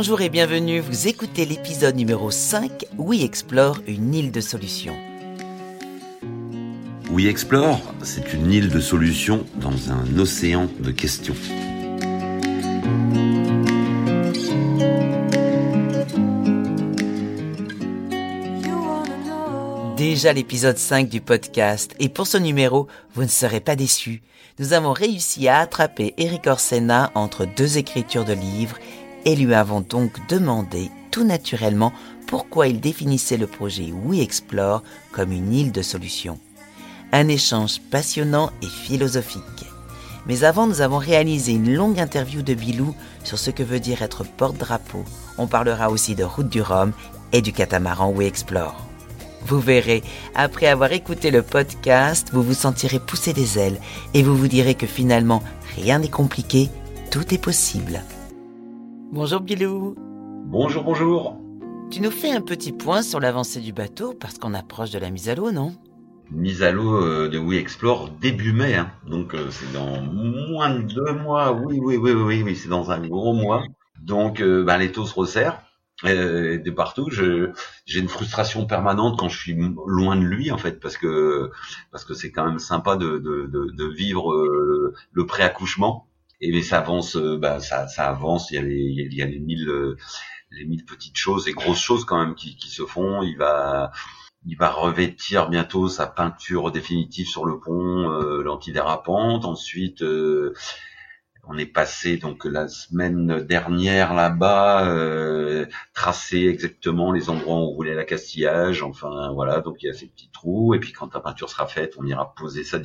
Bonjour et bienvenue, vous écoutez l'épisode numéro 5 We Explore une île de solutions. We Explore, c'est une île de solutions dans un océan de questions. Déjà l'épisode 5 du podcast et pour ce numéro, vous ne serez pas déçus. Nous avons réussi à attraper Eric Orsena entre deux écritures de livres et lui avons donc demandé tout naturellement pourquoi il définissait le projet We Explore comme une île de solutions. Un échange passionnant et philosophique. Mais avant, nous avons réalisé une longue interview de Bilou sur ce que veut dire être porte-drapeau. On parlera aussi de Route du Rhum et du catamaran We Explore. Vous verrez, après avoir écouté le podcast, vous vous sentirez pousser des ailes et vous vous direz que finalement, rien n'est compliqué, tout est possible. Bonjour Bilou. Bonjour, bonjour. Tu nous fais un petit point sur l'avancée du bateau parce qu'on approche de la mise à l'eau, non? Mise à l'eau euh, de We Explore début mai, hein. donc euh, c'est dans moins de deux mois. Oui, oui, oui, oui, oui, c'est dans un gros mois. Donc euh, ben, les taux se resserrent de partout. Je, j'ai une frustration permanente quand je suis loin de lui en fait, parce que parce que c'est quand même sympa de, de, de, de vivre le pré-accouchement et mais ça avance, euh, bah, ça, ça avance. Il y a les, il y a les mille, euh, les mille petites choses et grosses choses quand même qui, qui se font. Il va, il va revêtir bientôt sa peinture définitive sur le pont, euh, l'antidérapante. Ensuite, euh, on est passé donc la semaine dernière là-bas, euh, tracer exactement les endroits où on voulait l'accastillage. Enfin voilà, donc il y a ces petits trous. Et puis quand la peinture sera faite, on ira poser ça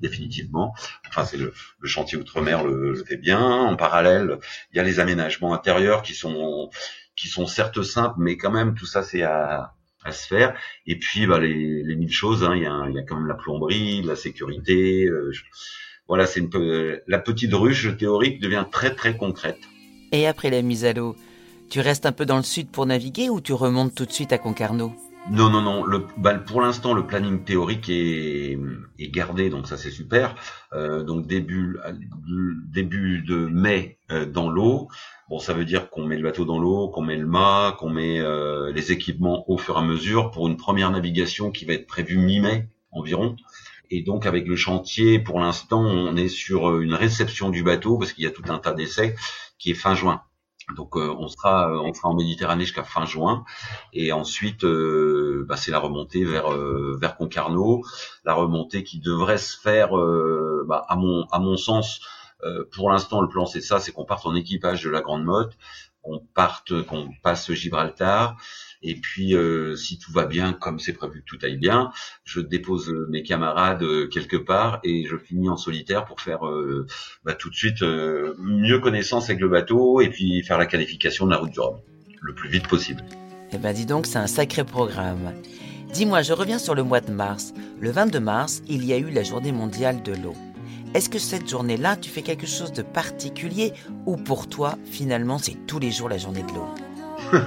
définitivement. Enfin c'est le, chantier outre-mer le, fait bien. En parallèle, il y a les aménagements intérieurs qui sont qui sont certes simples, mais quand même tout ça c'est à à se faire. Et puis bah, les, les mille choses, hein. il, y a, y a quand même la plomberie, la sécurité. Euh, voilà, c'est une peu, la petite ruche théorique devient très très concrète. Et après la mise à l'eau, tu restes un peu dans le sud pour naviguer ou tu remontes tout de suite à Concarneau? Non, non, non. Le, bah, pour l'instant, le planning théorique est, est, gardé, donc ça c'est super. Euh, donc début, début de mai euh, dans l'eau. Bon, ça veut dire qu'on met le bateau dans l'eau, qu'on met le mât, qu'on met euh, les équipements au fur et à mesure pour une première navigation qui va être prévue mi-mai environ. Et donc avec le chantier, pour l'instant, on est sur euh, une réception du bateau parce qu'il y a tout un tas d'essais qui est fin juin. Donc euh, on sera euh, on sera en Méditerranée jusqu'à fin juin et ensuite bah, c'est la remontée vers vers Concarneau, la remontée qui devrait se faire bah, à mon à mon sens pour l'instant le plan c'est ça, c'est qu'on parte en équipage de la Grande Motte, qu'on parte qu'on passe Gibraltar et puis, euh, si tout va bien, comme c'est prévu que tout aille bien, je dépose mes camarades euh, quelque part et je finis en solitaire pour faire euh, bah, tout de suite mieux connaissance avec le bateau et puis faire la qualification de la route du Rhum le plus vite possible. Eh ben dis donc, c'est un sacré programme. Dis-moi, je reviens sur le mois de mars. Le 22 mars, il y a eu la journée mondiale de l'eau. Est-ce que cette journée-là, tu fais quelque chose de particulier ou pour toi, finalement, c'est tous les jours la journée de l'eau?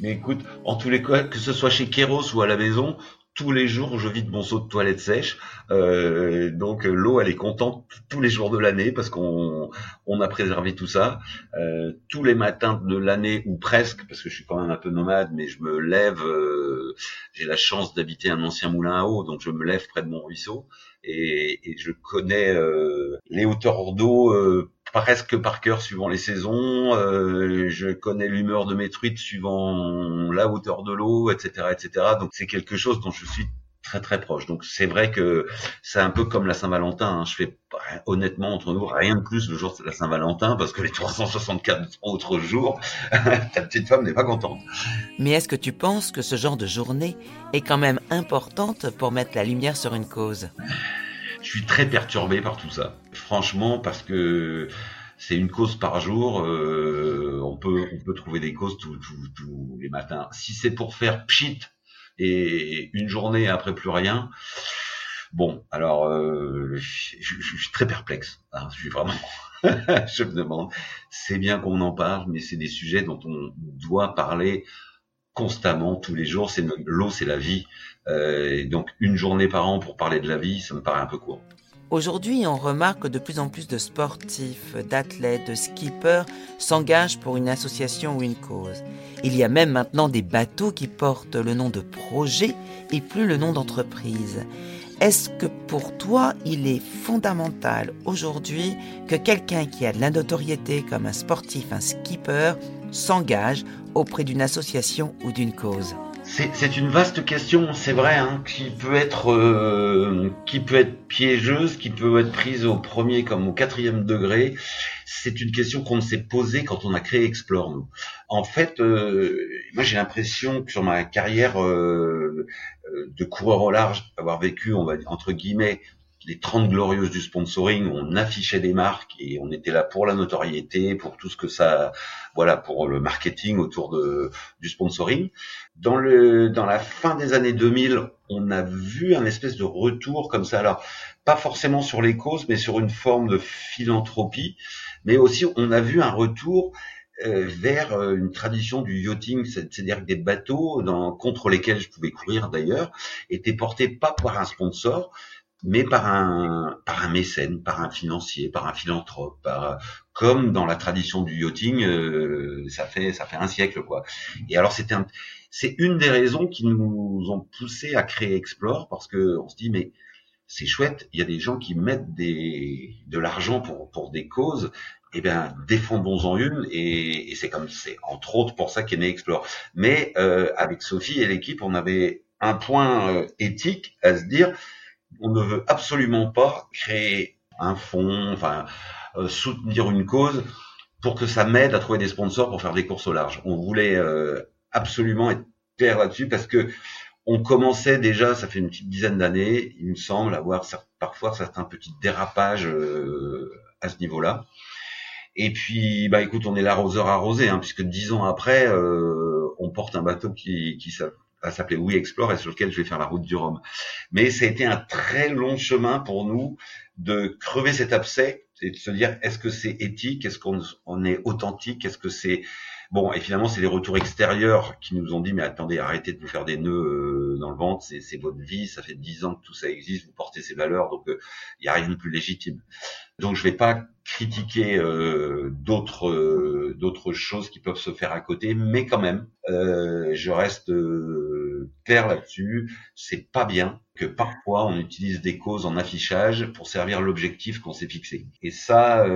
Mais écoute, en tous les cas, que ce soit chez Kéros ou à la maison, tous les jours, je vide mon seau de toilette sèche. Euh, donc l'eau, elle est contente tous les jours de l'année parce qu'on on a préservé tout ça. Euh, tous les matins de l'année ou presque, parce que je suis quand même un peu nomade, mais je me lève. Euh, j'ai la chance d'habiter un ancien moulin à eau, donc je me lève près de mon ruisseau et, et je connais euh, les hauteurs d'eau euh, presque par cœur suivant les saisons. Euh, je connais l'humeur de mes truites suivant la hauteur de l'eau, etc., etc. Donc c'est quelque chose dont je suis très très proche. Donc c'est vrai que c'est un peu comme la Saint-Valentin. Hein. Je fais honnêtement entre nous rien de plus le jour de la Saint-Valentin parce que les 364 autres jours, ta petite femme n'est pas contente. Mais est-ce que tu penses que ce genre de journée est quand même importante pour mettre la lumière sur une cause? Je suis très perturbé par tout ça. Franchement, parce que c'est une cause par jour. Euh, on peut on peut trouver des causes tous les matins. Si c'est pour faire pchit et une journée après plus rien. Bon, alors euh, je, suis très perplexe. Hein, je suis vraiment. je me demande. C'est bien qu'on en parle, mais c'est des sujets dont on doit parler constamment, tous les jours. C'est l'eau, c'est la vie. Euh, donc une journée par an pour parler de la vie, ça me paraît un peu court. Aujourd'hui, on remarque que de plus en plus de sportifs, d'athlètes, de skippers s'engagent pour une association ou une cause. Il y a même maintenant des bateaux qui portent le nom de projet et plus le nom d'entreprise. Est-ce que pour toi, il est fondamental aujourd'hui que quelqu'un qui a de la notoriété comme un sportif, un skipper, s'engage auprès d'une association ou d'une cause c'est une vaste question, c'est vrai, hein, qui peut être euh, qui peut être piégeuse, qui peut être prise au premier comme au quatrième degré. C'est une question qu'on s'est posée quand on a créé Explore. Nous. En fait, euh, moi j'ai l'impression que sur ma carrière euh, de coureur au large, avoir vécu, on va entre guillemets, les 30 glorieuses du sponsoring, on affichait des marques et on était là pour la notoriété, pour tout ce que ça, voilà, pour le marketing autour de, du sponsoring. Dans le, dans la fin des années 2000, on a vu un espèce de retour comme ça. Alors, pas forcément sur les causes, mais sur une forme de philanthropie. Mais aussi, on a vu un retour euh, vers euh, une tradition du yachting, c'est-à-dire que des bateaux dans, contre lesquels je pouvais courir d'ailleurs, étaient portés pas par un sponsor, mais par un par un mécène, par un financier, par un philanthrope, par comme dans la tradition du yachting, euh, ça fait ça fait un siècle quoi. Et alors c'était c'est une des raisons qui nous ont poussé à créer Explore parce que on se dit mais c'est chouette, il y a des gens qui mettent des de l'argent pour pour des causes. Eh bien, défendons-en une, et, et c'est comme c'est entre autres pour ça qu'est né Explore. Mais euh, avec Sophie et l'équipe, on avait un point euh, éthique à se dire on ne veut absolument pas créer un fonds, enfin euh, soutenir une cause pour que ça m'aide à trouver des sponsors pour faire des courses au large. On voulait euh, absolument être clair là-dessus parce que on commençait déjà, ça fait une petite dizaine d'années, il me semble, avoir parfois certains petits dérapages euh, à ce niveau-là. Et puis, bah écoute, on est l'arroseur arrosé, hein, puisque dix ans après, on porte un bateau qui, qui, va s'appeler We Explore et sur lequel je vais faire la route du Rhum. Mais ça a été un très long chemin pour nous de crever cet abcès et de se dire est-ce que c'est éthique, est-ce qu'on on est authentique, est-ce que c'est bon et finalement c'est les retours extérieurs qui nous ont dit mais attendez arrêtez de vous faire des nœuds euh, dans le ventre, c'est votre vie, ça fait dix ans que tout ça existe, vous portez ces valeurs donc il euh, n'y a rien de plus légitime. Donc je vais pas critiquer euh, d'autres euh, choses qui peuvent se faire à côté, mais quand même, euh, je reste clair là-dessus. C'est pas bien que parfois on utilise des causes en affichage pour servir l'objectif qu'on s'est fixé. Et ça,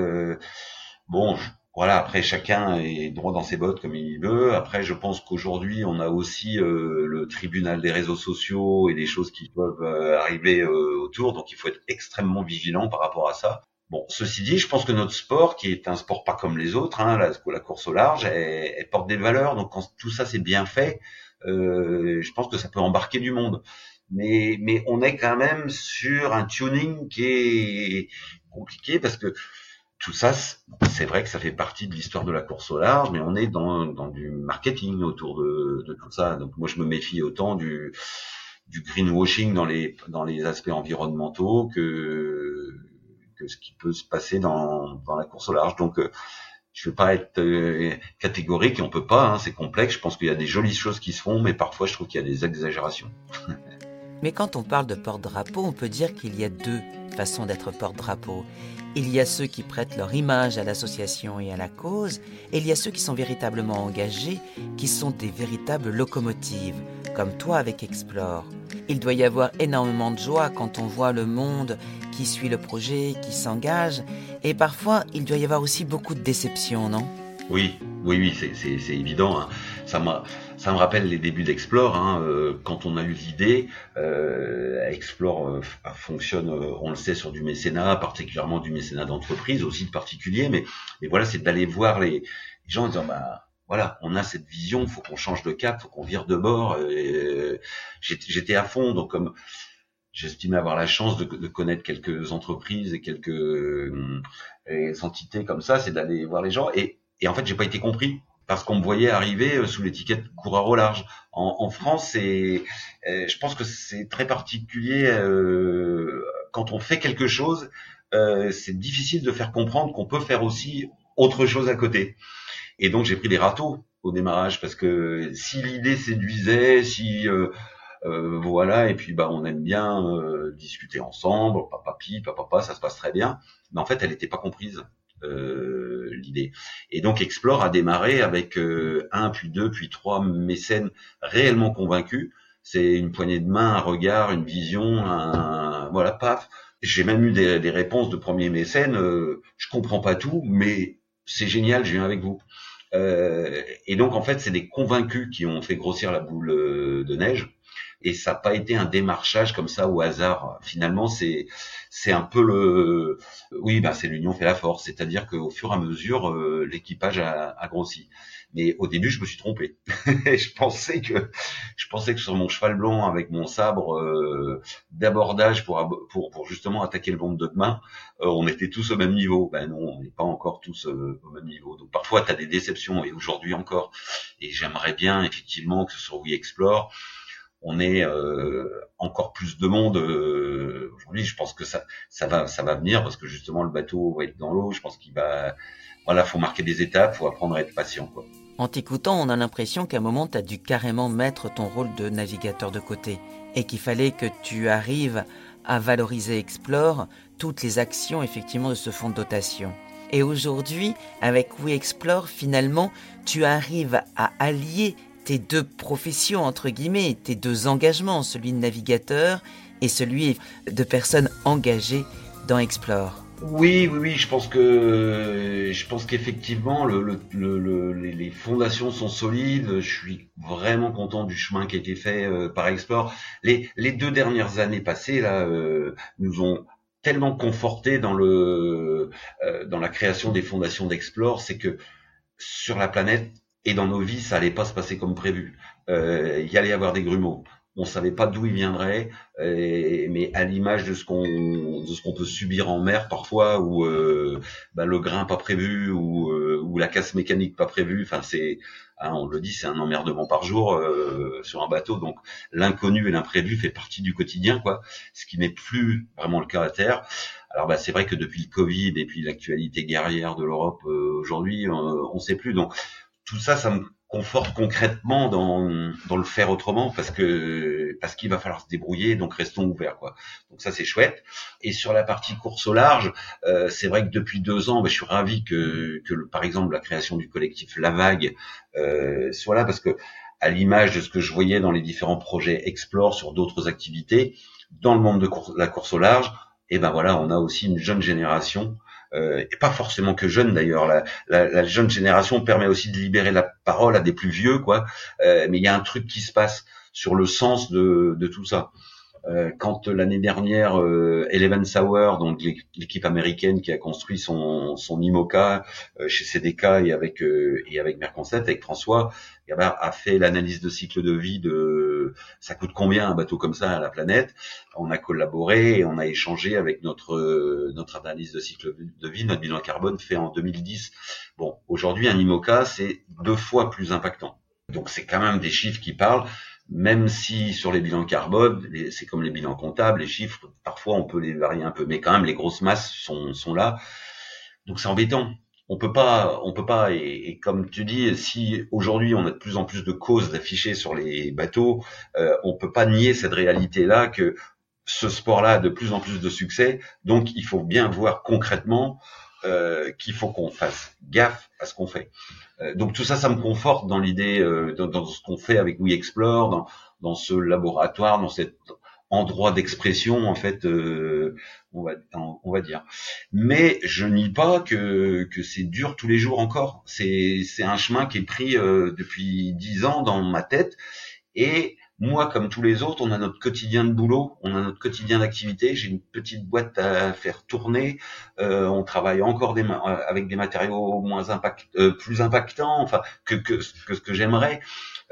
bon, voilà. Après, chacun est droit dans ses bottes comme il veut. Après, je pense qu'aujourd'hui, on a aussi le tribunal des réseaux sociaux et des choses qui peuvent arriver autour. Donc, il faut être extrêmement vigilant par rapport à ça. Bon, ceci dit, je pense que notre sport, qui est un sport pas comme les autres, hein, la, course au large, elle, porte des valeurs. Donc quand tout ça c'est bien fait, euh, je pense que ça peut embarquer du monde. Mais, mais on est quand même sur un tuning qui est compliqué parce que tout ça, c'est vrai que ça fait partie de l'histoire de la course au large, mais on est dans, dans du marketing autour de, de, tout ça. Donc moi, je me méfie autant du, du greenwashing dans les, dans les aspects environnementaux que ce qui peut se passer dans, dans la course au large. Donc, euh, je ne vais pas être euh, catégorique et on peut pas, hein, c'est complexe. Je pense qu'il y a des jolies choses qui se font, mais parfois je trouve qu'il y a des exagérations. mais quand on parle de porte-drapeau, on peut dire qu'il y a deux façons d'être porte-drapeau. Il y a ceux qui prêtent leur image à l'association et à la cause, et il y a ceux qui sont véritablement engagés, qui sont des véritables locomotives, comme toi avec Explore. Il doit y avoir énormément de joie quand on voit le monde qui suit le projet, qui s'engage, et parfois il doit y avoir aussi beaucoup de déception, non? Oui, oui, oui, c'est évident. Hein. Ça ça me rappelle les débuts d'Explore, hein, euh, quand on a eu l'idée, euh, Explore euh, fonctionne, on le sait, sur du mécénat, particulièrement du mécénat d'entreprise, aussi de particulier, mais, mais voilà, c'est d'aller voir les, gens en disant, bah, voilà, on a cette vision, faut qu'on change de cap, faut qu'on vire de bord. J'étais à fond, donc comme j'estimais avoir la chance de, de, connaître quelques entreprises et quelques entités comme ça, c'est d'aller voir les gens. Et, et en fait, j'ai pas été compris parce qu'on me voyait arriver euh, sous l'étiquette coureur au large. En, France, c'est, euh, je pense que c'est très particulier euh, quand on fait quelque chose. C'est difficile de faire comprendre qu'on peut faire aussi autre chose à côté. Et donc j'ai pris des râteaux au démarrage parce que si l'idée séduisait, si voilà, et puis bah on aime bien discuter ensemble, papa, papa, ça se passe très bien. Mais en fait, elle n'était pas comprise. Euh, l'idée. Et donc Explore a démarré avec euh, un, puis deux, puis trois mécènes réellement convaincus. C'est une poignée de main, un regard, une vision, un voilà, paf. J'ai même eu des, des, réponses de premiers mécènes. Euh, je comprends pas tout, mais c'est génial, je viens avec vous. Euh, et donc en fait, c'est des convaincus qui ont fait grossir la boule de neige et ça n'a pas été un démarchage comme ça au hasard. Finalement, c'est c'est un peu le oui, bah c'est l'union fait la force, c'est-à-dire qu'au fur et à mesure, euh, l'équipage a, a, grossi. Mais au début, je me suis trompé. je pensais que je pensais que sur mon cheval blanc avec mon sabre euh, d'abordage pour, pour pour justement attaquer le monde de demain, euh, on était tous au même niveau. Ben non, on n'est pas encore tous au même niveau. Donc parfois, tu as des déceptions et aujourd'hui encore. Et j'aimerais bien effectivement que ce soit We Explore on est euh, encore plus de monde euh, aujourd'hui. Je pense que ça, ça va, ça va venir parce que justement le bateau va être dans l'eau. Je pense qu'il va, voilà, faut marquer des étapes, faut apprendre à être patient. En t'écoutant, on a l'impression qu'à un moment, tu as dû carrément mettre ton rôle de navigateur de côté et qu'il fallait que tu arrives à valoriser Explore toutes les actions effectivement de ce fonds de dotation. Et aujourd'hui, avec We Explore, finalement, tu arrives à allier tes deux professions, entre guillemets, tes deux engagements, celui de navigateur et celui de personne engagée dans Explore. Oui, oui, oui, je pense que je pense qu'effectivement le, les fondations sont solides. Je suis vraiment content du chemin qui a été fait euh, par Explore. Les, les deux dernières années passées là euh, nous ont tellement conforté dans le euh, dans la création des fondations d'Explore, c'est que sur la planète, et dans nos vies, ça allait pas se passer comme prévu. Euh, il y allait y avoir des grumeaux. On savait pas d'où ils viendraient, euh, mais à l'image de ce qu'on de ce qu'on peut subir en mer parfois, où euh, bah, le grain pas prévu, ou, euh, ou la casse mécanique pas prévue. Enfin, c'est hein, on le dit, c'est un emmerdement par jour euh, sur un bateau. Donc l'inconnu et l'imprévu fait partie du quotidien, quoi. Ce qui n'est plus vraiment le cas à terre. Alors bah, c'est vrai que depuis le Covid et puis l'actualité guerrière de l'Europe aujourd'hui, on ne sait plus. Donc tout ça, ça me conforte concrètement dans, dans le faire autrement parce que parce qu'il va falloir se débrouiller donc restons ouverts quoi. Donc ça c'est chouette. Et sur la partie course au large euh, c'est vrai que depuis deux ans ben, je suis ravi que, que par exemple la création du collectif La Vague euh, soit là parce que à l'image de ce que je voyais dans les différents projets Explore sur d'autres activités dans le monde de la course au large et ben voilà on a aussi une jeune génération et pas forcément que jeune d'ailleurs. La, la, la, jeune génération permet aussi de libérer la parole à des plus vieux, quoi. Euh, mais il y a un truc qui se passe sur le sens de, de tout ça. Euh, quand l'année dernière, euh, Eleven Sauer, donc l'équipe américaine qui a construit son, son IMOCA euh, chez CDK et avec euh, et avec Merconset, avec François, eh ben, a fait l'analyse de cycle de vie de ça coûte combien un bateau comme ça à la planète? On a collaboré et on a échangé avec notre notre analyse de cycle de vie, notre bilan carbone fait en 2010. Bon, aujourd'hui un IMOCA c'est deux fois plus impactant. Donc c'est quand même des chiffres qui parlent même si sur les bilans carbone, c'est comme les bilans comptables, les chiffres, parfois on peut les varier un peu, mais quand même les grosses masses sont, sont là. Donc c'est embêtant. On peut pas, on peut pas, et, comme tu dis, si aujourd'hui on a de plus en plus de causes d'afficher sur les bateaux, euh, on peut pas nier cette réalité-là que ce sport-là a de plus en plus de succès. Donc il faut bien voir concrètement euh, qu'il faut qu'on fasse gaffe à ce qu'on fait. Euh, donc tout ça, ça me conforte dans l'idée, euh, dans, ce qu'on fait avec We Explore, dans, dans ce laboratoire, dans cet endroit d'expression en fait, on va on va dire. Mais je nie pas que que c'est dur tous les jours encore. C'est un chemin qui est pris depuis dix ans dans ma tête et moi, comme tous les autres, on a notre quotidien de boulot, on a notre quotidien d'activité. J'ai une petite boîte à faire tourner. Euh, on travaille encore des, euh, avec des matériaux moins impact, euh, plus impactants, enfin que, que, que ce que j'aimerais.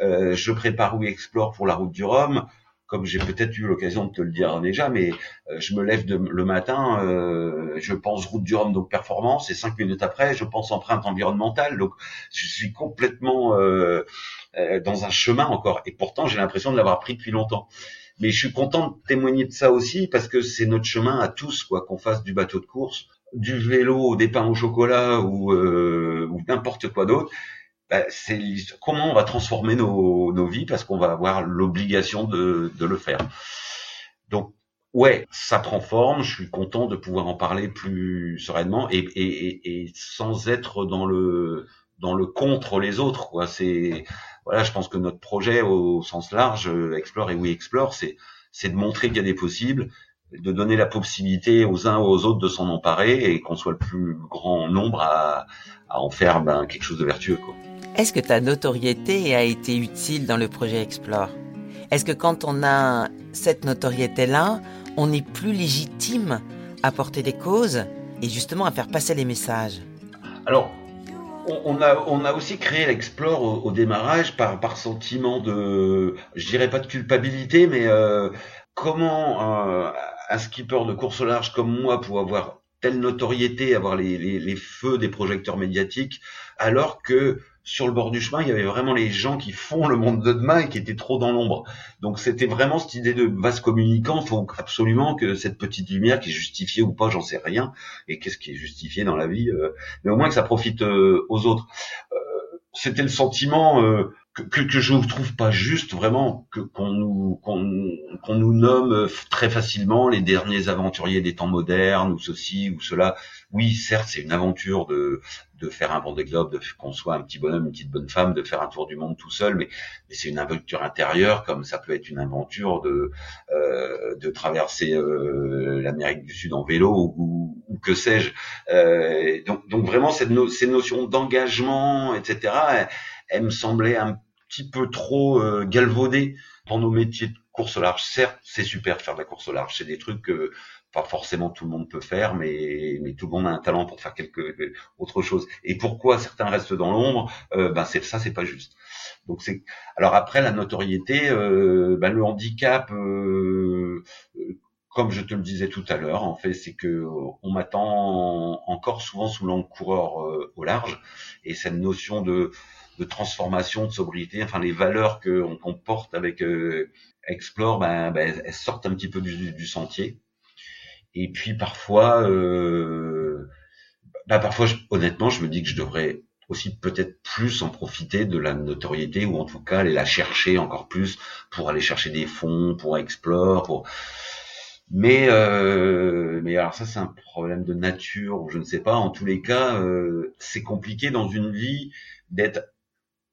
Euh, je prépare ou explore pour la route du Rhum comme j'ai peut-être eu l'occasion de te le dire déjà, mais euh, je me lève de, le matin, euh, je pense route du Rhum, donc performance, et cinq minutes après, je pense empreinte environnementale, donc je suis complètement euh, dans un chemin encore, et pourtant j'ai l'impression de l'avoir pris depuis longtemps. Mais je suis content de témoigner de ça aussi, parce que c'est notre chemin à tous, quoi, qu'on fasse du bateau de course, du vélo, des pains au chocolat ou, ou n'importe quoi d'autre bah, c'est comment on va transformer nos, nos vies parce qu'on va avoir l'obligation de, de, le faire. Donc ouais, ça prend forme. Je suis content de pouvoir en parler plus sereinement et, et, et, sans être dans le dans le contre les autres. Quoi. C'est voilà, je pense que notre projet au sens large, Explore et Oui Explore, c'est c'est de montrer qu'il y a des possibles, de donner la possibilité aux uns ou aux autres de s'en emparer et qu'on soit le plus grand nombre à, à en faire ben, quelque chose de vertueux. Quoi. Est-ce que ta notoriété a été utile dans le projet Explore? Est-ce que quand on a cette notoriété-là, on est plus légitime à porter des causes et justement à faire passer les messages? Alors, on a, aussi créé l'Explore au, démarrage par, par sentiment de, je dirais pas de culpabilité, mais euh, comment un skipper de course au large comme moi pour avoir telle notoriété, avoir les, feux des projecteurs médiatiques, alors que sur le bord du chemin, il y avait vraiment les gens qui font le monde de demain et qui étaient trop dans l'ombre. Donc c'était vraiment cette idée de vase communicant. Faut absolument que cette petite lumière, qui est justifiée ou pas, j'en sais rien. Et qu'est-ce qui est justifié dans la vie euh, Mais au moins que ça profite euh, aux autres. Euh, c'était le sentiment que, que, que, je ne trouve pas juste vraiment que qu'on nous qu'on nous nomme très facilement les derniers aventuriers des temps modernes ou ceci ou cela. Oui, certes, c'est une aventure de de faire un Vendée Globe, de qu'on soit un petit bonhomme, une petite bonne femme, de faire un tour du monde tout seul, mais, mais c'est une aventure intérieure, comme ça peut être une aventure de euh, de traverser euh, l'Amérique du Sud en vélo ou, ou que sais-je. Euh, donc, donc vraiment ces notions d'engagement, etc elle me semblait un petit peu trop euh, galvaudée dans nos métiers de course au large. Certes, c'est super faire de la course au large, c'est des trucs que pas forcément tout le monde peut faire, mais, mais tout le monde a un talent pour faire quelque autre chose. Et pourquoi certains restent dans l'ombre euh, Ben c'est ça, c'est pas juste. Donc c'est alors après la notoriété, euh, ben, le handicap. Euh, comme je te le disais tout à l'heure, en fait, c'est que on m'attend encore souvent sous l'angle coureur au large, et cette notion de de transformation, de sobriété, enfin les valeurs qu'on porte avec euh, Explore, ben, ben, elles sortent un petit peu du, sentier. Et puis parfois, euh, ben, parfois, honnêtement, je me dis que je devrais aussi peut-être plus en profiter de la notoriété ou en tout cas aller la chercher encore plus pour aller chercher des fonds pour Explore, pour mais euh, mais alors ça c'est un problème de nature je ne sais pas. En tous les cas, euh, c'est compliqué dans une vie d'être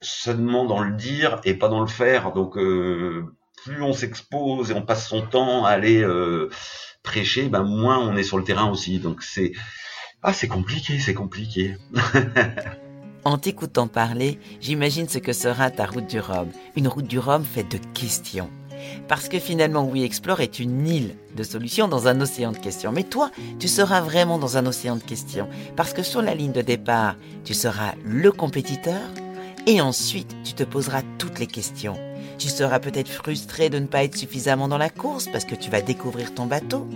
seulement dans le dire et pas dans le faire. Donc euh, plus on s'expose et on passe son temps à aller euh, prêcher, ben moins on est sur le terrain aussi. Donc c'est ah c'est compliqué, c'est compliqué. en t'écoutant parler, j'imagine ce que sera ta route du Rhum. Une route du Rhum faite de questions. Parce que finalement, We Explore est une île de solutions dans un océan de questions. Mais toi, tu seras vraiment dans un océan de questions. Parce que sur la ligne de départ, tu seras le compétiteur, et ensuite, tu te poseras toutes les questions. Tu seras peut-être frustré de ne pas être suffisamment dans la course parce que tu vas découvrir ton bateau.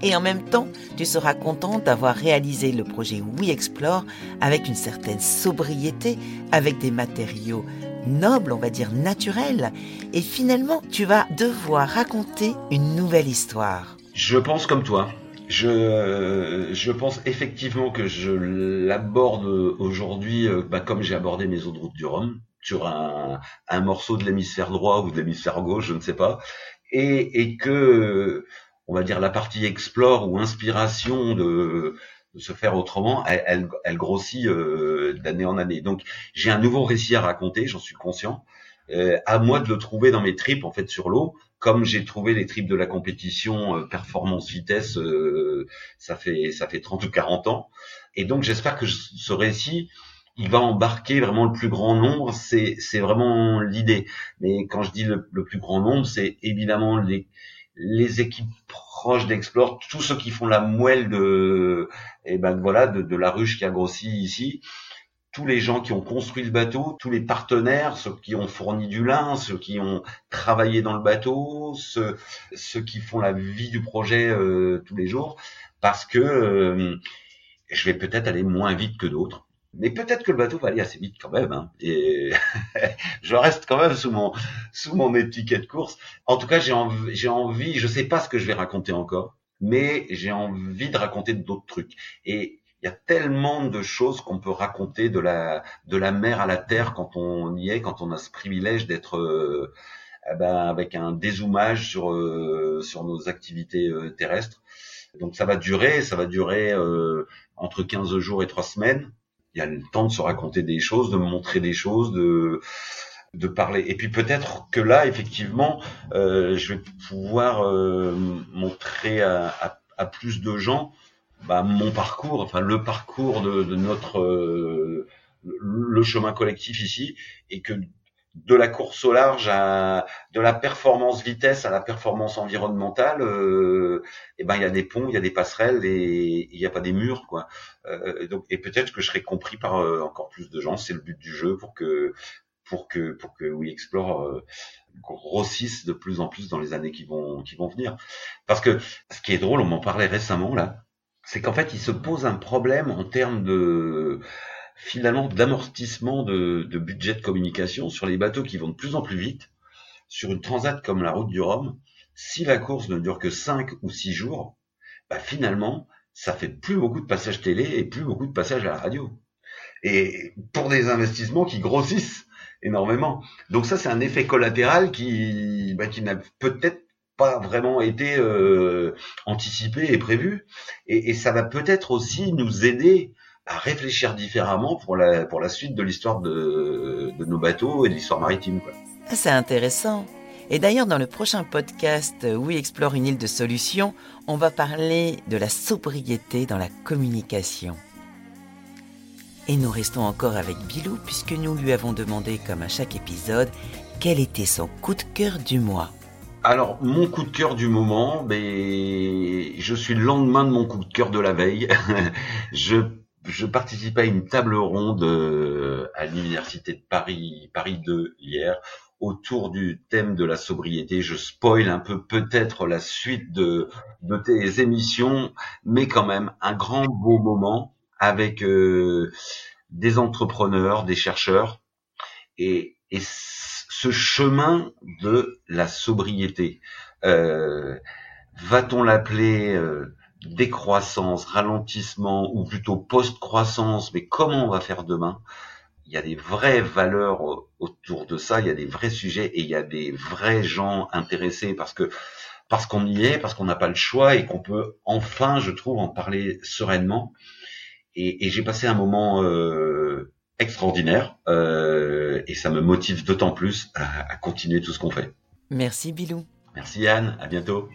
Et en même temps, tu seras content d'avoir réalisé le projet We Explore avec une certaine sobriété, avec des matériaux nobles, on va dire naturels. Et finalement, tu vas devoir raconter une nouvelle histoire. Je pense comme toi. Je, je pense effectivement que je l'aborde aujourd'hui euh, bah, comme j'ai abordé mes autres routes du Rhum, sur un, un morceau de l'hémisphère droit ou de l'hémisphère gauche, je ne sais pas, et, et que, on va dire, la partie explore ou inspiration de, de se faire autrement, elle, elle, elle grossit euh, d'année en année. Donc j'ai un nouveau récit à raconter, j'en suis conscient. Euh, à moi de le trouver dans mes tripes en fait sur l'eau, comme j'ai trouvé les tripes de la compétition euh, performance vitesse, euh, ça fait ça fait 30 ou 40 ans. Et donc j'espère que ce récit il va embarquer vraiment le plus grand nombre, c'est c'est vraiment l'idée. Mais quand je dis le, plus grand nombre, c'est évidemment les les équipes proches d'Explore, tous ceux qui font la moelle de et eh ben voilà de, de la ruche qui a grossi ici tous les gens qui ont construit le bateau, tous les partenaires, ceux qui ont fourni du lin, ceux qui ont travaillé dans le bateau, ceux, ceux qui font la vie du projet euh, tous les jours, parce que euh, je vais peut-être aller moins vite que d'autres. Mais peut-être que le bateau va aller assez vite quand même. Hein, et je reste quand même sous mon sous mon étiquette course. En tout cas, j'ai envie, j'ai envie. Je sais pas ce que je vais raconter encore, mais j'ai envie de raconter d'autres trucs. Et il y a tellement de choses qu'on peut raconter de la de la mer à la terre quand on y est, quand on a ce privilège d'être euh, eh ben, avec un dézoomage sur euh, sur nos activités euh, terrestres. Donc ça va durer, ça va durer entre 15 jours et 3 semaines. Il y a le temps de se raconter des choses, de montrer des choses, de de parler. Et puis peut-être que là, effectivement, je vais pouvoir montrer à, à, plus de gens bah, mon parcours, enfin le parcours de, de notre le chemin collectif ici, et que de la course au large à de la performance vitesse à la performance environnementale, euh, et eh ben il y a des ponts, il y a des passerelles et il n'y a pas des murs quoi. Euh, donc et peut-être que je serai compris par euh, encore plus de gens. C'est le but du jeu pour que pour que pour que We Explore euh, grossisse de plus en plus dans les années qui vont qui vont venir. Parce que ce qui est drôle, on m'en parlait récemment là, c'est qu'en fait il se pose un problème en termes de finalement d'amortissement de, budget de communication sur les bateaux qui vont de plus en plus vite, sur une transat comme la route du Rhum, si la course ne dure que 5 ou 6 jours, bah finalement, ça fait plus beaucoup de passages télé et plus beaucoup de passages à la radio. Et pour des investissements qui grossissent énormément. Donc ça, c'est un effet collatéral qui, bah, qui n'a peut-être pas vraiment été euh, anticipé et prévu. Et, ça va peut-être aussi nous aider à réfléchir différemment pour la, pour la suite de l'histoire de, nos bateaux et de l'histoire maritime. Ah, c'est intéressant. Et d'ailleurs, dans le prochain podcast où explore une île de solutions, on va parler de la sobriété dans la communication. Et nous restons encore avec Bilou puisque nous lui avons demandé, comme à chaque épisode, quel était son coup de cœur du mois. Alors, mon coup de cœur du moment, ben, je suis le lendemain de mon coup de cœur de la veille. je je participais à une table ronde euh, à l'université de Paris, Paris 2 hier, autour du thème de la sobriété. Je spoil un peu peut-être la suite de, de tes émissions, mais quand même un grand beau moment avec euh, des entrepreneurs, des chercheurs, et, et ce chemin de la sobriété. Euh, va-t-on l'appeler décroissance, ralentissement ou plutôt post-croissance, mais comment on va faire demain? Il y a des vraies valeurs autour de ça, il y a des vrais sujets et il y a des vrais gens intéressés parce que parce qu'on y est, parce qu'on n'a pas le choix et qu'on peut enfin, je trouve, en parler sereinement. Et, et j'ai passé un moment euh, extraordinaire euh, et ça me motive d'autant plus à, à continuer tout ce qu'on fait. Merci Bilou. Merci Yann, à bientôt.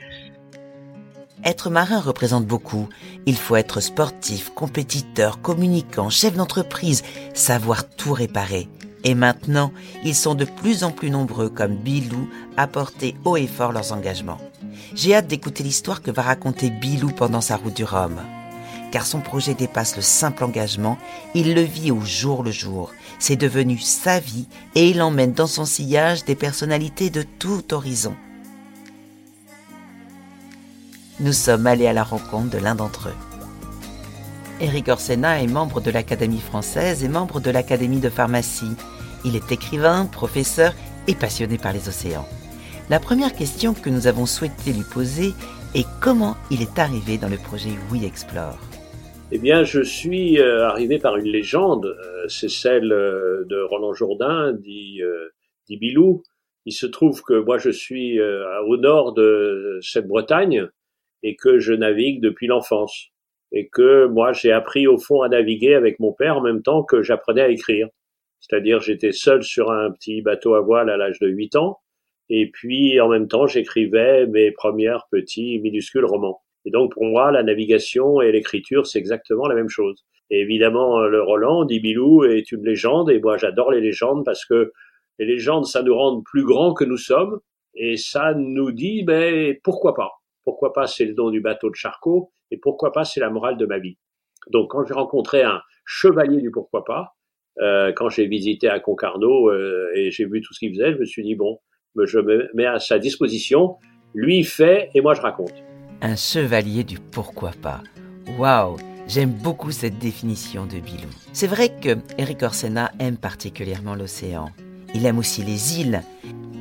Être marin représente beaucoup. Il faut être sportif, compétiteur, communicant, chef d'entreprise, savoir tout réparer. Et maintenant, ils sont de plus en plus nombreux comme Bilou à porter haut et fort leurs engagements. J'ai hâte d'écouter l'histoire que va raconter Bilou pendant sa route du Rhum. Car son projet dépasse le simple engagement, il le vit au jour le jour. C'est devenu sa vie et il emmène dans son sillage des personnalités de tout horizon nous sommes allés à la rencontre de l'un d'entre eux. Eric Orsena est membre de l'Académie française et membre de l'Académie de pharmacie. Il est écrivain, professeur et passionné par les océans. La première question que nous avons souhaité lui poser est comment il est arrivé dans le projet We Explore. Eh bien, je suis euh, arrivé par une légende, euh, c'est celle euh, de Roland Jourdain, dit, dit Bilou. Il se trouve que moi, je suis au nord de cette Bretagne, et que je navigue depuis l'enfance. Et que moi, j'ai appris au fond à naviguer avec mon père en même temps que j'apprenais à écrire. C'est-à-dire, j'étais seul sur un petit bateau à voile à l'âge de 8 ans. Et puis, en même temps, j'écrivais mes premiers petits minuscules romans. Et donc, pour moi, la navigation et l'écriture, c'est exactement la même chose. Et évidemment, le Roland, dit Bilou, est une légende. Et moi, j'adore les légendes parce que les légendes, ça nous rend plus grands que nous sommes. Et ça nous dit, ben, pourquoi pas? pourquoi pas c'est le nom du bateau de Charcot, et pourquoi pas c'est la morale de ma vie. Donc quand j'ai rencontré un chevalier du pourquoi pas, euh, quand j'ai visité à Concarneau euh, et j'ai vu tout ce qu'il faisait, je me suis dit bon, je me mets à sa disposition, lui fait et moi je raconte. Un chevalier du pourquoi pas. Waouh J'aime beaucoup cette définition de Bilou. C'est vrai que Eric Orsena aime particulièrement l'océan. Il aime aussi les îles.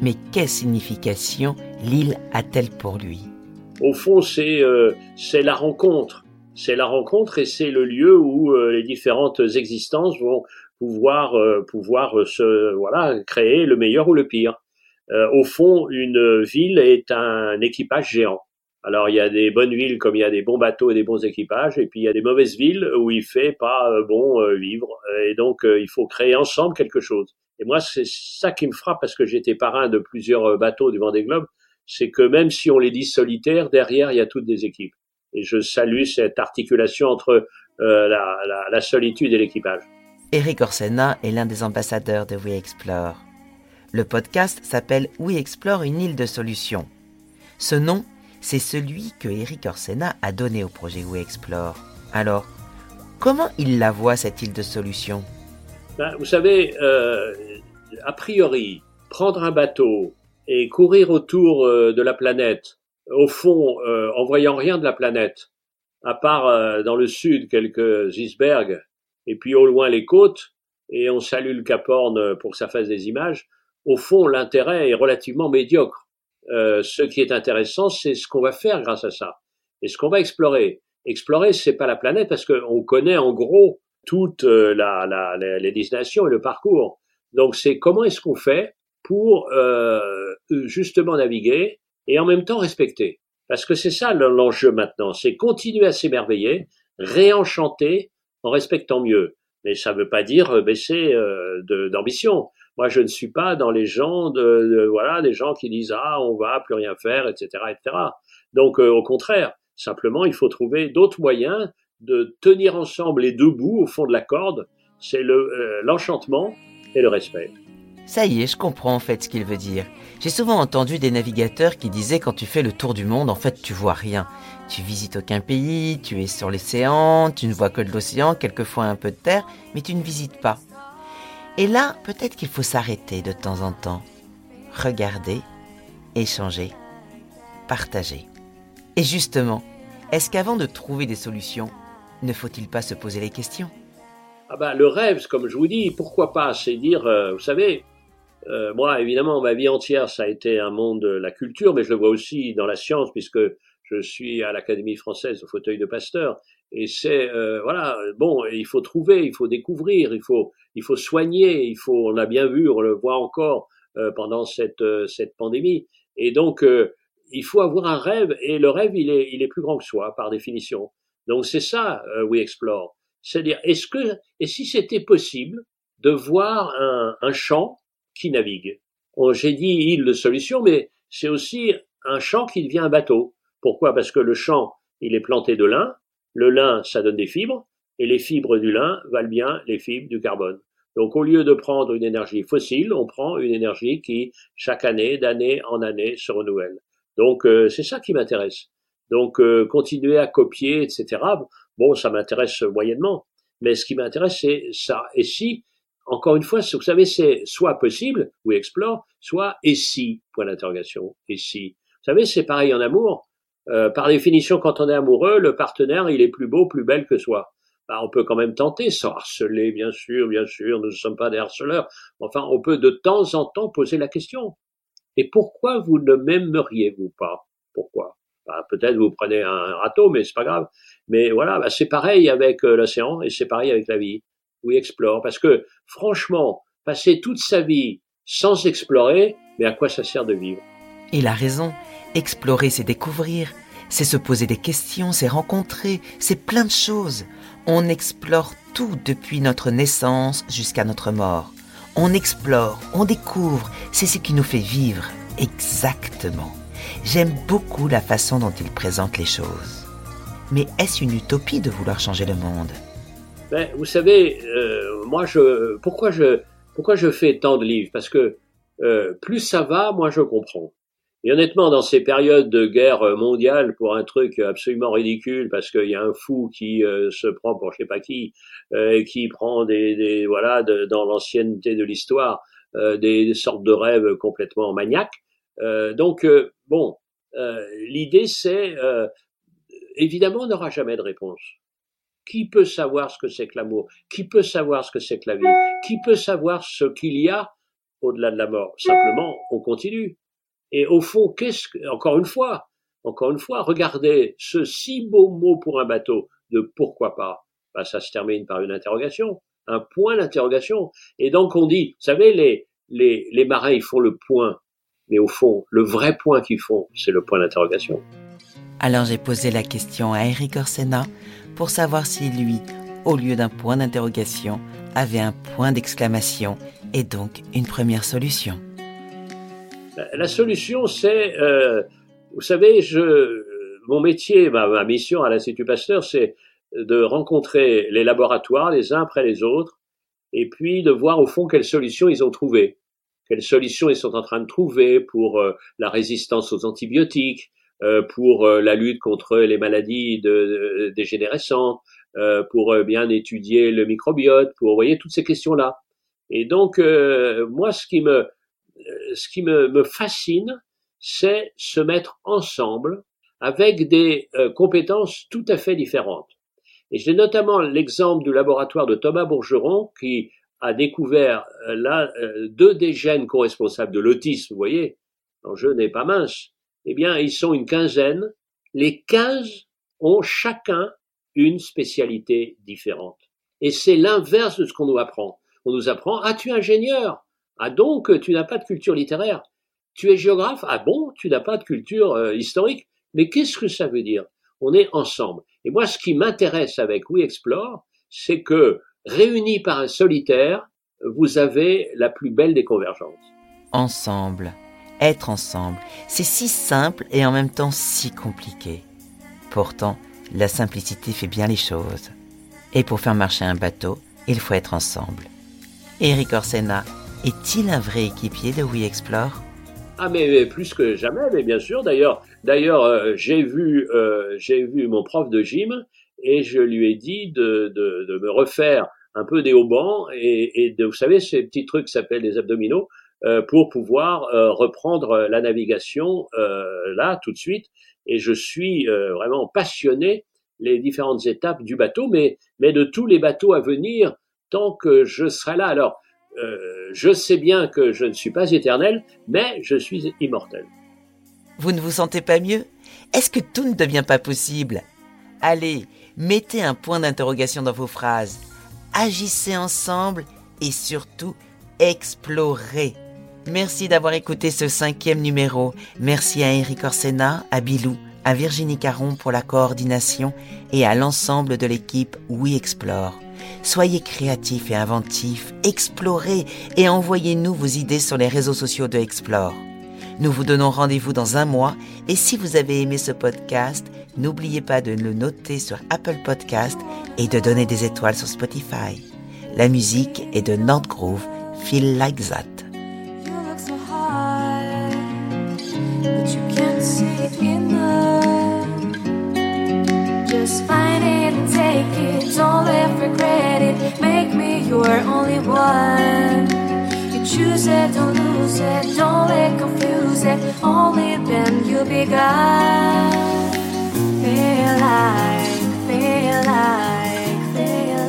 Mais quelle signification l'île a-t-elle pour lui? Au fond, c'est euh, c'est la rencontre. C'est la rencontre et c'est le lieu où euh, les différentes existences vont pouvoir euh, pouvoir se voilà créer le meilleur ou le pire. au fond, une ville est un équipage géant. Alors il y a des bonnes villes comme il y a des bons bateaux et des bons équipages, et puis il y a des mauvaises villes où il fait pas bon vivre. Et donc il faut créer ensemble quelque chose. Et moi c'est ça qui me frappe parce que j'étais parrain de plusieurs bateaux du Vendée Globe, c'est que même si on les dit solitaires, derrière il y a toutes des équipes. Et je salue cette articulation entre euh, la, solitude et l'équipage. Eric Orsena est l'un des ambassadeurs de We Explore. Le podcast s'appelle We Explore une île de solutions. Ce nom, c'est celui que Eric Orsena a donné au projet We Explore. Alors, comment il la voit cette île de solutions? Ben, Vous savez, euh, a priori, prendre un bateau et courir autour euh, de la planète, au fond, euh, en voyant rien de la planète, à part dans le sud quelques icebergs, et puis au loin les côtes, et on salue le Cap Horn pour que ça fasse des images, au fond, l'intérêt est relativement médiocre. Euh, ce qui est intéressant, c'est ce qu'on va faire grâce à ça, et ce qu'on va explorer. Explorer, c'est pas la planète, parce qu'on connaît en gros toutes euh, la, la, les destinations et le parcours. Donc, c'est comment est-ce qu'on fait pour euh, justement naviguer et en même temps respecter. Parce que c'est ça l'enjeu maintenant, c'est continuer à s'émerveiller, réenchanter en respectant mieux. Mais ça ne veut pas dire euh, baisser euh, d'ambition. Moi, je ne suis pas dans les gens voilà des gens qui disent ah on va plus rien faire, etc., etc. Donc euh, au contraire, simplement il faut trouver d'autres moyens de tenir ensemble les deux bouts au fond de la corde. C'est le l'enchantement et le respect. Ça y est, je comprends en fait ce qu'il veut dire. J'ai souvent entendu des navigateurs qui disaient quand tu fais le tour du monde, en fait, tu vois rien. Tu visites aucun pays, tu es sur l'océan, tu ne vois que de l'océan, quelquefois un peu de terre, mais tu ne visites pas. Et là, peut-être qu'il faut s'arrêter de temps en temps, regarder, échanger, partager. Et justement, est-ce qu'avant de trouver des solutions, ne faut-il pas se poser les questions? Ah ben, Le rêve, comme je vous dis, pourquoi pas C'est dire, euh, vous savez, euh, moi, évidemment, ma vie entière, ça a été un monde de la culture, mais je le vois aussi dans la science, puisque je suis à l'Académie française au fauteuil de Pasteur. Et c'est euh, voilà, bon, il faut trouver, il faut découvrir, il faut, il faut soigner, il faut, on l'a bien vu, on le voit encore euh, pendant cette cette pandémie. Et donc, il faut avoir un rêve, et le rêve, il est, il est plus grand que soi par définition. Donc c'est ça, We Explore. C'est-à-dire, est-ce que, et si c'était possible de voir un, un champ qui navigue? J'ai dit île de solution, mais c'est aussi un champ qui devient un bateau. Pourquoi? Parce que le champ, il est planté de lin, le lin, ça donne des fibres, et les fibres du lin valent bien les fibres du carbone. Donc au lieu de prendre une énergie fossile, on prend une énergie qui, chaque année, d'année en année, se renouvelle. Donc euh, c'est ça qui m'intéresse. Donc euh, continuer à copier, etc. Bon, ça m'intéresse moyennement. Mais ce qui m'intéresse, c'est ça. Et si encore une fois, vous savez, c'est soit possible, ou explore, soit et si, point d'interrogation, et si? Vous savez, c'est pareil en amour. Euh, par définition, quand on est amoureux, le partenaire, il est plus beau, plus belle que soi. Bah, on peut quand même tenter, sans harceler, bien sûr, bien sûr, nous ne sommes pas des harceleurs. Enfin, on peut de temps en temps poser la question. Et pourquoi vous ne m'aimeriez-vous pas? Pourquoi? Bah, Peut-être vous prenez un râteau, mais c'est pas grave. Mais voilà, bah, c'est pareil avec euh, l'océan et c'est pareil avec la vie ou explore. Parce que, franchement, passer toute sa vie sans explorer, mais à quoi ça sert de vivre? Il a raison. Explorer, c'est découvrir. C'est se poser des questions, c'est rencontrer, c'est plein de choses. On explore tout depuis notre naissance jusqu'à notre mort. On explore, on découvre, c'est ce qui nous fait vivre. Exactement. J'aime beaucoup la façon dont il présente les choses. Mais est-ce une utopie de vouloir changer le monde? Ben, vous savez, euh, moi, je, pourquoi je, pourquoi je fais tant de livres? Parce que euh, plus ça va, moins je comprends. Et honnêtement, dans ces périodes de guerre mondiale, pour un truc absolument ridicule, parce qu'il y a un fou qui euh, se prend pour je sais pas qui, euh, qui prend des, des voilà, dans l'ancienneté de l'histoire, euh, des, des, sortes de rêves complètement maniaques. donc bon, l'idée c'est évidemment, on n'aura jamais de réponse. Qui peut savoir ce que c'est que l'amour? Qui peut savoir ce que c'est que la vie? Qui peut savoir ce qu'il y a au-delà de la mort? Simplement, on continue. Et au fond, qu'est-ce que, encore une fois, encore une fois, regardez ce si beau mot pour un bateau de pourquoi pas. Ben, ça se termine par une interrogation, un point d'interrogation. Et donc on dit, vous savez, les, les, les marins, ils font le point. Mais au fond, le vrai point qu'ils font, c'est le point d'interrogation. Alors j'ai posé la question à Eric Orsena pour savoir si lui, au lieu d'un point d'interrogation, avait un point d'exclamation et donc une première solution. La solution, c'est, euh, vous savez, je, mon métier, ma, mission à l'Institut Pasteur, c'est de rencontrer les laboratoires les uns après les autres et puis de voir au fond quelles solutions ils ont trouvées, quelles solutions ils sont en train de trouver pour euh, la résistance aux antibiotiques, euh, pour euh, la lutte contre les maladies de, dégénérescentes, pour bien étudier le microbiote, pour voyez toutes ces questions-là. Et donc moi, ce qui me ce qui me, fascine, c'est se mettre ensemble avec des compétences tout à fait différentes. Et j'ai notamment l'exemple du laboratoire de Thomas Bourgeron qui a découvert là deux des gènes co-responsables de l'autisme, vous voyez, l'enjeu n'est pas mince eh bien, ils sont une quinzaine. Les quinze ont chacun une spécialité différente. Et c'est l'inverse de ce qu'on nous apprend. On nous apprend, ah, tu ingénieur. Ah, donc, tu n'as pas de culture littéraire. Tu es géographe? Ah bon, tu n'as pas de culture euh, historique? Mais qu'est-ce que ça veut dire? On est ensemble. Et moi, ce qui m'intéresse avec We Explore, c'est que, réunis par un solitaire, vous avez la plus belle des convergences. Ensemble être ensemble. C'est si simple et en même temps si compliqué. Pourtant, la simplicité fait bien les choses. Et pour faire marcher un bateau, il faut être ensemble. Eric Orsena est-il un vrai équipier de We Explore? Ah mais, plus que jamais, mais bien sûr. D'ailleurs, d'ailleurs, euh, j'ai vu, euh, j'ai vu mon prof de gym et je lui ai dit de, de, me refaire un peu des haubans et, et de, vous savez, ces petits trucs qui s'appellent les abdominaux. Euh, pour pouvoir euh, reprendre la navigation euh, là tout de suite. Et je suis vraiment passionné les différentes étapes du bateau, mais, mais de tous les bateaux à venir tant que je serai là. Alors, je sais bien que je ne suis pas éternel, mais je suis immortel. Vous ne vous sentez pas mieux? Est-ce que tout ne devient pas possible? Allez, mettez un point d'interrogation dans vos phrases. Agissez ensemble et surtout, explorez. Merci d'avoir écouté ce cinquième numéro. Merci à Eric Orsena, à Bilou, à Virginie Caron pour la coordination et à l'ensemble de l'équipe We Explore. Soyez créatifs et inventifs, explorez et envoyez-nous vos idées sur les réseaux sociaux de Explore. Nous vous donnons rendez-vous dans un mois et si vous avez aimé ce podcast, n'oubliez pas de le noter sur Apple Podcast et de donner des étoiles sur Spotify. La musique est de Nordgrove, Feel Like That. just find it and take it. Don't live regret it. Make me your only one. You choose it, don't lose it. Don't let confuse it. Only then you'll be God. Feel like, feel like, feel like.